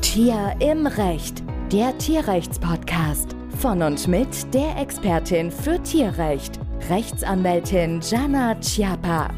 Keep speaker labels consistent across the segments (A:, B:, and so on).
A: Tier im Recht, der Tierrechtspodcast. Von und mit der Expertin für Tierrecht, Rechtsanwältin Jana Chiappa.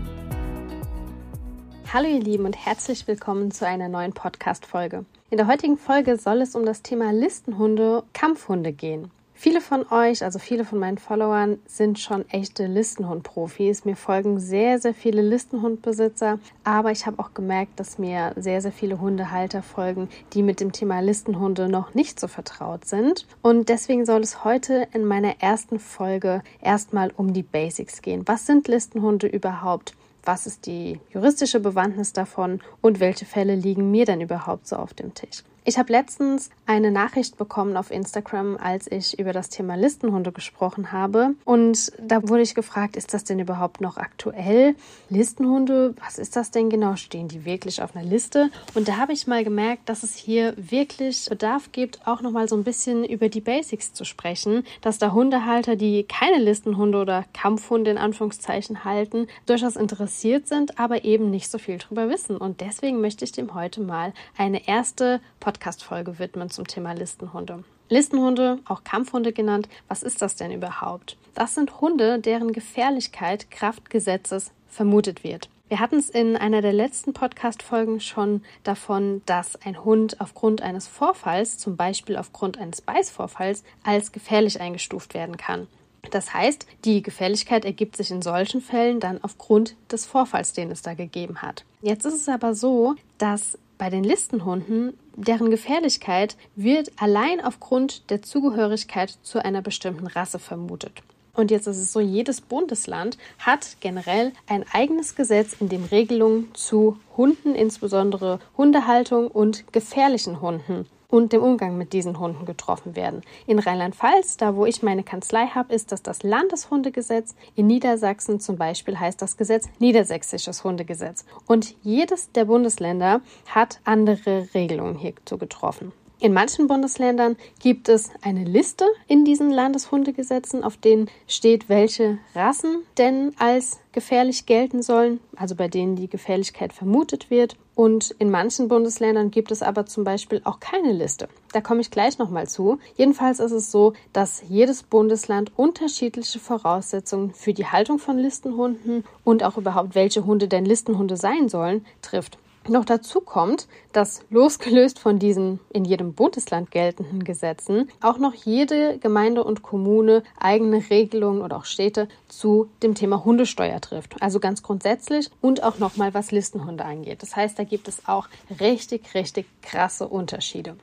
B: Hallo ihr Lieben und herzlich willkommen zu einer neuen Podcast-Folge. In der heutigen Folge soll es um das Thema Listenhunde, Kampfhunde gehen. Viele von euch, also viele von meinen Followern, sind schon echte Listenhund-Profis. Mir folgen sehr, sehr viele Listenhundbesitzer, aber ich habe auch gemerkt, dass mir sehr, sehr viele Hundehalter folgen, die mit dem Thema Listenhunde noch nicht so vertraut sind. Und deswegen soll es heute in meiner ersten Folge erstmal um die Basics gehen. Was sind Listenhunde überhaupt? was ist die juristische Bewandtnis davon und welche Fälle liegen mir denn überhaupt so auf dem Tisch. Ich habe letztens eine Nachricht bekommen auf Instagram, als ich über das Thema Listenhunde gesprochen habe. Und da wurde ich gefragt, ist das denn überhaupt noch aktuell? Listenhunde, was ist das denn genau? Stehen die wirklich auf einer Liste? Und da habe ich mal gemerkt, dass es hier wirklich Bedarf gibt, auch nochmal so ein bisschen über die Basics zu sprechen, dass da Hundehalter, die keine Listenhunde oder Kampfhunde in Anführungszeichen halten, durchaus interessiert sind, aber eben nicht so viel drüber wissen. Und deswegen möchte ich dem heute mal eine erste Podcast Podcast-Folge widmen zum Thema Listenhunde. Listenhunde, auch Kampfhunde genannt, was ist das denn überhaupt? Das sind Hunde, deren Gefährlichkeit Kraft Gesetzes vermutet wird. Wir hatten es in einer der letzten Podcast-Folgen schon davon, dass ein Hund aufgrund eines Vorfalls, zum Beispiel aufgrund eines Beißvorfalls, als gefährlich eingestuft werden kann. Das heißt, die Gefährlichkeit ergibt sich in solchen Fällen dann aufgrund des Vorfalls, den es da gegeben hat. Jetzt ist es aber so, dass bei den Listenhunden, deren Gefährlichkeit wird allein aufgrund der Zugehörigkeit zu einer bestimmten Rasse vermutet. Und jetzt ist es so, jedes Bundesland hat generell ein eigenes Gesetz, in dem Regelungen zu Hunden, insbesondere Hundehaltung und gefährlichen Hunden und dem Umgang mit diesen Hunden getroffen werden. In Rheinland-Pfalz, da wo ich meine Kanzlei habe, ist das das Landeshundegesetz. In Niedersachsen zum Beispiel heißt das Gesetz Niedersächsisches Hundegesetz. Und jedes der Bundesländer hat andere Regelungen hierzu getroffen. In manchen Bundesländern gibt es eine Liste in diesen Landeshundegesetzen, auf denen steht, welche Rassen denn als gefährlich gelten sollen, also bei denen die Gefährlichkeit vermutet wird. Und in manchen Bundesländern gibt es aber zum Beispiel auch keine Liste. Da komme ich gleich nochmal zu. Jedenfalls ist es so, dass jedes Bundesland unterschiedliche Voraussetzungen für die Haltung von Listenhunden und auch überhaupt welche Hunde denn Listenhunde sein sollen, trifft. Noch dazu kommt, dass losgelöst von diesen in jedem Bundesland geltenden Gesetzen auch noch jede Gemeinde und Kommune eigene Regelungen oder auch Städte zu dem Thema Hundesteuer trifft. Also ganz grundsätzlich und auch nochmal was Listenhunde angeht. Das heißt, da gibt es auch richtig, richtig krasse Unterschiede.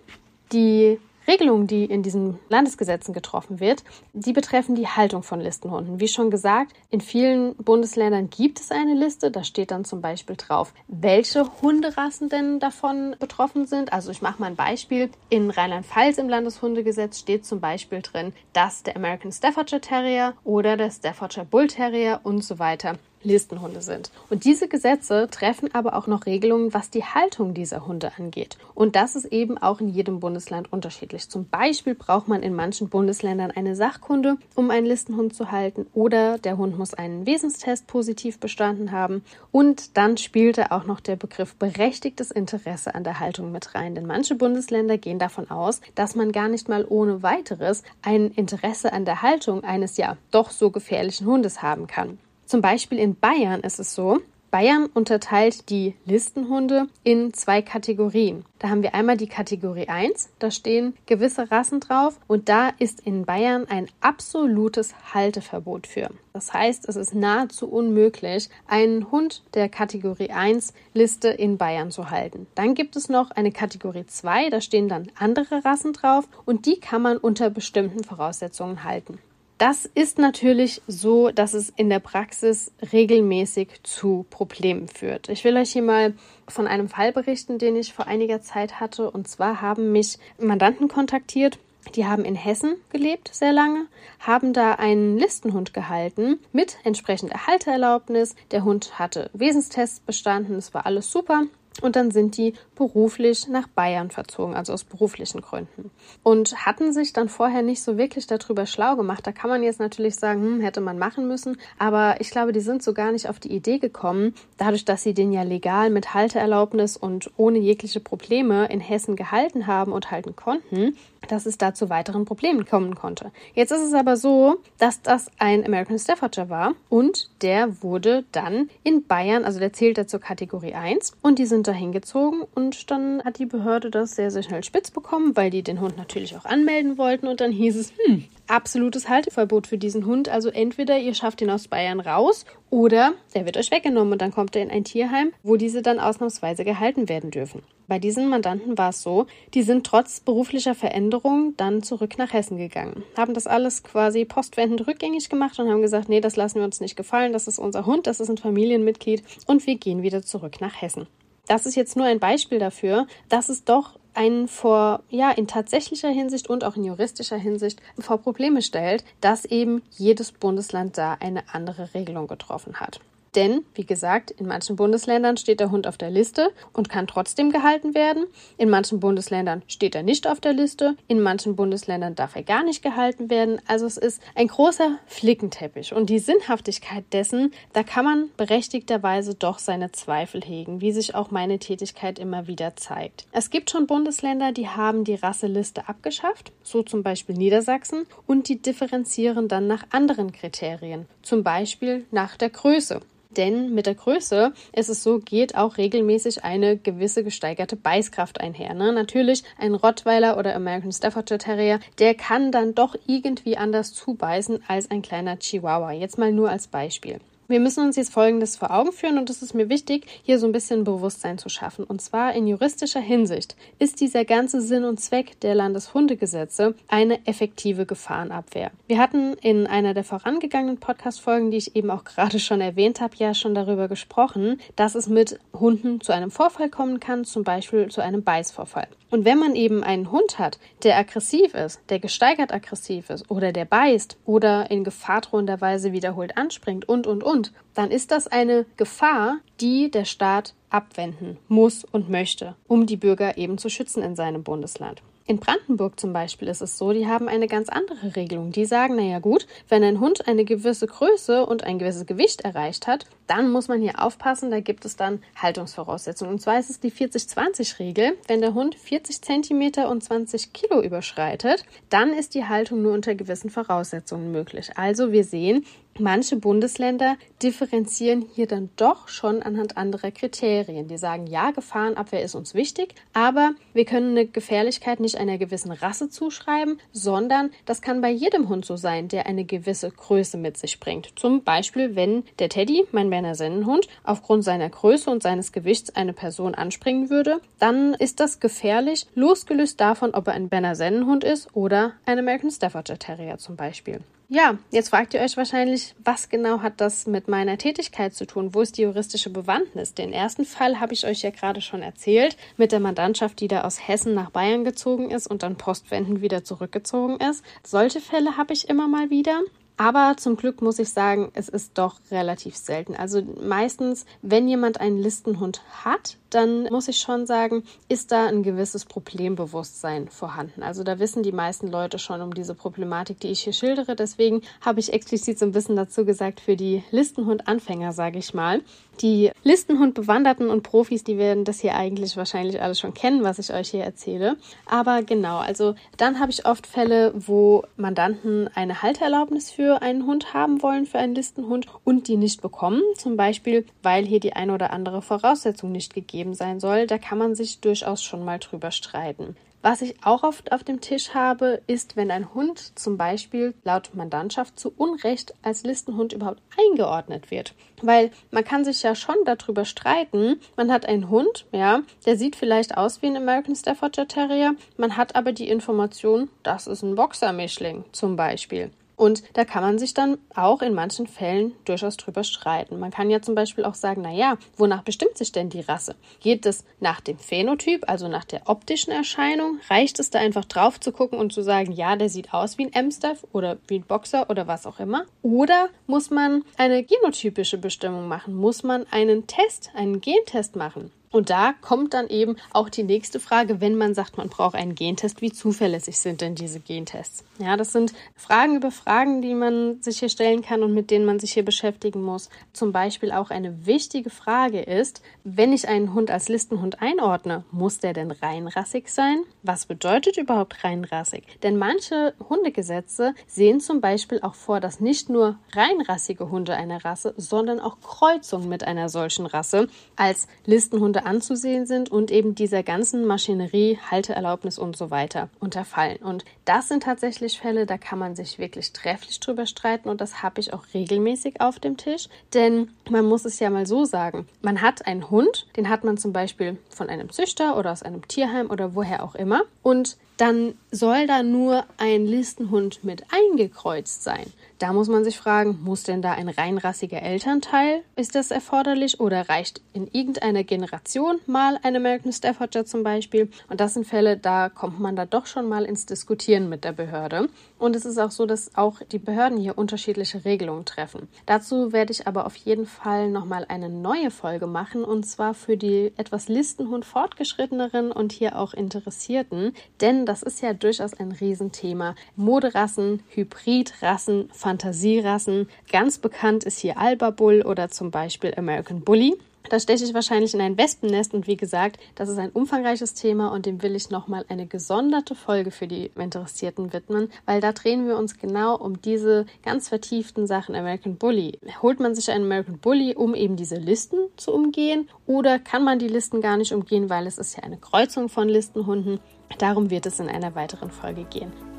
B: Die Regelungen, die in diesen Landesgesetzen getroffen wird, die betreffen die Haltung von Listenhunden. Wie schon gesagt, in vielen Bundesländern gibt es eine Liste. Da steht dann zum Beispiel drauf, welche Hunderassen denn davon betroffen sind. Also ich mache mal ein Beispiel. In Rheinland-Pfalz im Landeshundegesetz steht zum Beispiel drin, dass der American Staffordshire Terrier oder der Staffordshire Bull Terrier und so weiter Listenhunde sind. Und diese Gesetze treffen aber auch noch Regelungen, was die Haltung dieser Hunde angeht. Und das ist eben auch in jedem Bundesland unterschiedlich. Zum Beispiel braucht man in manchen Bundesländern eine Sachkunde, um einen Listenhund zu halten, oder der Hund muss einen Wesenstest positiv bestanden haben. Und dann spielte auch noch der Begriff berechtigtes Interesse an der Haltung mit rein. Denn manche Bundesländer gehen davon aus, dass man gar nicht mal ohne weiteres ein Interesse an der Haltung eines ja doch so gefährlichen Hundes haben kann. Zum Beispiel in Bayern ist es so, Bayern unterteilt die Listenhunde in zwei Kategorien. Da haben wir einmal die Kategorie 1, da stehen gewisse Rassen drauf und da ist in Bayern ein absolutes Halteverbot für. Das heißt, es ist nahezu unmöglich, einen Hund der Kategorie 1 Liste in Bayern zu halten. Dann gibt es noch eine Kategorie 2, da stehen dann andere Rassen drauf und die kann man unter bestimmten Voraussetzungen halten. Das ist natürlich so, dass es in der Praxis regelmäßig zu Problemen führt. Ich will euch hier mal von einem Fall berichten, den ich vor einiger Zeit hatte. Und zwar haben mich Mandanten kontaktiert, die haben in Hessen gelebt sehr lange, haben da einen Listenhund gehalten mit entsprechender Halteerlaubnis. Der Hund hatte Wesenstests bestanden, es war alles super. Und dann sind die beruflich nach Bayern verzogen, also aus beruflichen Gründen. Und hatten sich dann vorher nicht so wirklich darüber schlau gemacht. Da kann man jetzt natürlich sagen, hm, hätte man machen müssen, aber ich glaube, die sind so gar nicht auf die Idee gekommen, dadurch, dass sie den ja legal mit Halteerlaubnis und ohne jegliche Probleme in Hessen gehalten haben und halten konnten, dass es da zu weiteren Problemen kommen konnte. Jetzt ist es aber so, dass das ein American Staffordshire war und der wurde dann in Bayern, also der zählt da zur Kategorie 1 und die sind da hingezogen und dann hat die Behörde das sehr, sehr schnell spitz bekommen, weil die den Hund natürlich auch anmelden wollten und dann hieß es, hm, absolutes Halteverbot für diesen Hund. Also entweder ihr schafft ihn aus Bayern raus oder der wird euch weggenommen und dann kommt er in ein Tierheim, wo diese dann ausnahmsweise gehalten werden dürfen. Bei diesen Mandanten war es so, die sind trotz beruflicher Veränderung dann zurück nach Hessen gegangen, haben das alles quasi postwendend rückgängig gemacht und haben gesagt, nee, das lassen wir uns nicht gefallen, das ist unser Hund, das ist ein Familienmitglied und wir gehen wieder zurück nach Hessen. Das ist jetzt nur ein Beispiel dafür, dass es doch einen vor, ja, in tatsächlicher Hinsicht und auch in juristischer Hinsicht vor Probleme stellt, dass eben jedes Bundesland da eine andere Regelung getroffen hat. Denn, wie gesagt, in manchen Bundesländern steht der Hund auf der Liste und kann trotzdem gehalten werden. In manchen Bundesländern steht er nicht auf der Liste. In manchen Bundesländern darf er gar nicht gehalten werden. Also es ist ein großer Flickenteppich. Und die Sinnhaftigkeit dessen, da kann man berechtigterweise doch seine Zweifel hegen, wie sich auch meine Tätigkeit immer wieder zeigt. Es gibt schon Bundesländer, die haben die Rasseliste abgeschafft, so zum Beispiel Niedersachsen, und die differenzieren dann nach anderen Kriterien, zum Beispiel nach der Größe. Denn mit der Größe ist es so, geht auch regelmäßig eine gewisse gesteigerte Beißkraft einher. Ne? Natürlich ein Rottweiler oder American Staffordshire Terrier, der kann dann doch irgendwie anders zubeißen als ein kleiner Chihuahua. Jetzt mal nur als Beispiel. Wir müssen uns jetzt Folgendes vor Augen führen und es ist mir wichtig, hier so ein bisschen Bewusstsein zu schaffen. Und zwar in juristischer Hinsicht ist dieser ganze Sinn und Zweck der Landeshundegesetze eine effektive Gefahrenabwehr. Wir hatten in einer der vorangegangenen Podcast-Folgen, die ich eben auch gerade schon erwähnt habe, ja schon darüber gesprochen, dass es mit Hunden zu einem Vorfall kommen kann, zum Beispiel zu einem Beißvorfall. Und wenn man eben einen Hund hat, der aggressiv ist, der gesteigert aggressiv ist oder der beißt oder in gefahrdrohender Weise wiederholt anspringt und, und, und, dann ist das eine Gefahr, die der Staat abwenden muss und möchte, um die Bürger eben zu schützen in seinem Bundesland. In Brandenburg zum Beispiel ist es so, die haben eine ganz andere Regelung. Die sagen, naja gut, wenn ein Hund eine gewisse Größe und ein gewisses Gewicht erreicht hat, dann muss man hier aufpassen, da gibt es dann Haltungsvoraussetzungen. Und zwar ist es die 40-20-Regel. Wenn der Hund 40 Zentimeter und 20 Kilo überschreitet, dann ist die Haltung nur unter gewissen Voraussetzungen möglich. Also wir sehen, Manche Bundesländer differenzieren hier dann doch schon anhand anderer Kriterien. Die sagen, ja, Gefahrenabwehr ist uns wichtig, aber wir können eine Gefährlichkeit nicht einer gewissen Rasse zuschreiben, sondern das kann bei jedem Hund so sein, der eine gewisse Größe mit sich bringt. Zum Beispiel, wenn der Teddy, mein Berner Sennenhund, aufgrund seiner Größe und seines Gewichts eine Person anspringen würde, dann ist das gefährlich, losgelöst davon, ob er ein Berner Sennenhund ist oder ein American Staffordshire Terrier zum Beispiel. Ja, jetzt fragt ihr euch wahrscheinlich, was genau hat das mit meiner Tätigkeit zu tun? Wo ist die juristische Bewandtnis? Den ersten Fall habe ich euch ja gerade schon erzählt, mit der Mandantschaft, die da aus Hessen nach Bayern gezogen ist und dann postwendend wieder zurückgezogen ist. Solche Fälle habe ich immer mal wieder. Aber zum Glück muss ich sagen, es ist doch relativ selten. Also meistens, wenn jemand einen Listenhund hat, dann muss ich schon sagen, ist da ein gewisses Problembewusstsein vorhanden. Also da wissen die meisten Leute schon um diese Problematik, die ich hier schildere. Deswegen habe ich explizit so ein bisschen dazu gesagt, für die Listenhund-Anfänger, sage ich mal. Die Listenhund-Bewanderten und Profis, die werden das hier eigentlich wahrscheinlich alles schon kennen, was ich euch hier erzähle. Aber genau, also dann habe ich oft Fälle, wo Mandanten eine Haltererlaubnis für einen Hund haben wollen, für einen Listenhund und die nicht bekommen. Zum Beispiel, weil hier die eine oder andere Voraussetzung nicht gegeben gegeben sein soll, da kann man sich durchaus schon mal drüber streiten. Was ich auch oft auf dem Tisch habe, ist, wenn ein Hund zum Beispiel laut Mandantschaft zu Unrecht als Listenhund überhaupt eingeordnet wird. Weil man kann sich ja schon darüber streiten. Man hat einen Hund, ja, der sieht vielleicht aus wie ein American Staffordshire Terrier. Man hat aber die Information, das ist ein Boxermischling zum Beispiel. Und da kann man sich dann auch in manchen Fällen durchaus drüber streiten. Man kann ja zum Beispiel auch sagen, na ja, wonach bestimmt sich denn die Rasse? Geht es nach dem Phänotyp, also nach der optischen Erscheinung? Reicht es da einfach drauf zu gucken und zu sagen, ja, der sieht aus wie ein Amstaff oder wie ein Boxer oder was auch immer? Oder muss man eine genotypische Bestimmung machen? Muss man einen Test, einen Gentest machen? Und da kommt dann eben auch die nächste Frage, wenn man sagt, man braucht einen Gentest, wie zuverlässig sind denn diese Gentests? Ja, das sind Fragen über Fragen, die man sich hier stellen kann und mit denen man sich hier beschäftigen muss. Zum Beispiel auch eine wichtige Frage ist, wenn ich einen Hund als Listenhund einordne, muss der denn reinrassig sein? Was bedeutet überhaupt reinrassig? Denn manche Hundegesetze sehen zum Beispiel auch vor, dass nicht nur reinrassige Hunde einer Rasse, sondern auch Kreuzungen mit einer solchen Rasse als Listenhunde anzusehen sind und eben dieser ganzen Maschinerie, Halteerlaubnis und so weiter unterfallen. Und das sind tatsächlich Fälle, da kann man sich wirklich trefflich drüber streiten und das habe ich auch regelmäßig auf dem Tisch. Denn man muss es ja mal so sagen, man hat einen Hund, den hat man zum Beispiel von einem Züchter oder aus einem Tierheim oder woher auch immer und dann soll da nur ein Listenhund mit eingekreuzt sein. Da muss man sich fragen, muss denn da ein reinrassiger Elternteil? Ist das erforderlich oder reicht in irgendeiner Generation mal ein American Staffordshire zum Beispiel? Und das sind Fälle, da kommt man da doch schon mal ins Diskutieren mit der Behörde. Und es ist auch so, dass auch die Behörden hier unterschiedliche Regelungen treffen. Dazu werde ich aber auf jeden Fall nochmal eine neue Folge machen und zwar für die etwas Listenhund fortgeschritteneren und hier auch Interessierten, denn das ist ja durchaus ein Riesenthema. Moderassen, Hybridrassen, Fantasierassen. Ganz bekannt ist hier Alba Bull oder zum Beispiel American Bully. Da steche ich wahrscheinlich in ein Wespennest und wie gesagt, das ist ein umfangreiches Thema und dem will ich nochmal eine gesonderte Folge für die Interessierten widmen, weil da drehen wir uns genau um diese ganz vertieften Sachen American Bully. Holt man sich einen American Bully, um eben diese Listen zu umgehen oder kann man die Listen gar nicht umgehen, weil es ist ja eine Kreuzung von Listenhunden? Darum wird es in einer weiteren Folge gehen.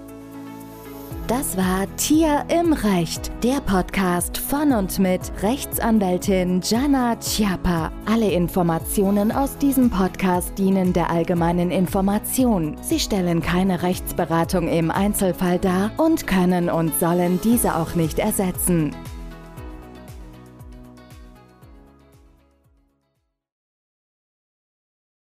A: Das war Tier im Recht, der Podcast von und mit Rechtsanwältin Jana Chiappa. Alle Informationen aus diesem Podcast dienen der allgemeinen Information. Sie stellen keine Rechtsberatung im Einzelfall dar und können und sollen diese auch nicht ersetzen.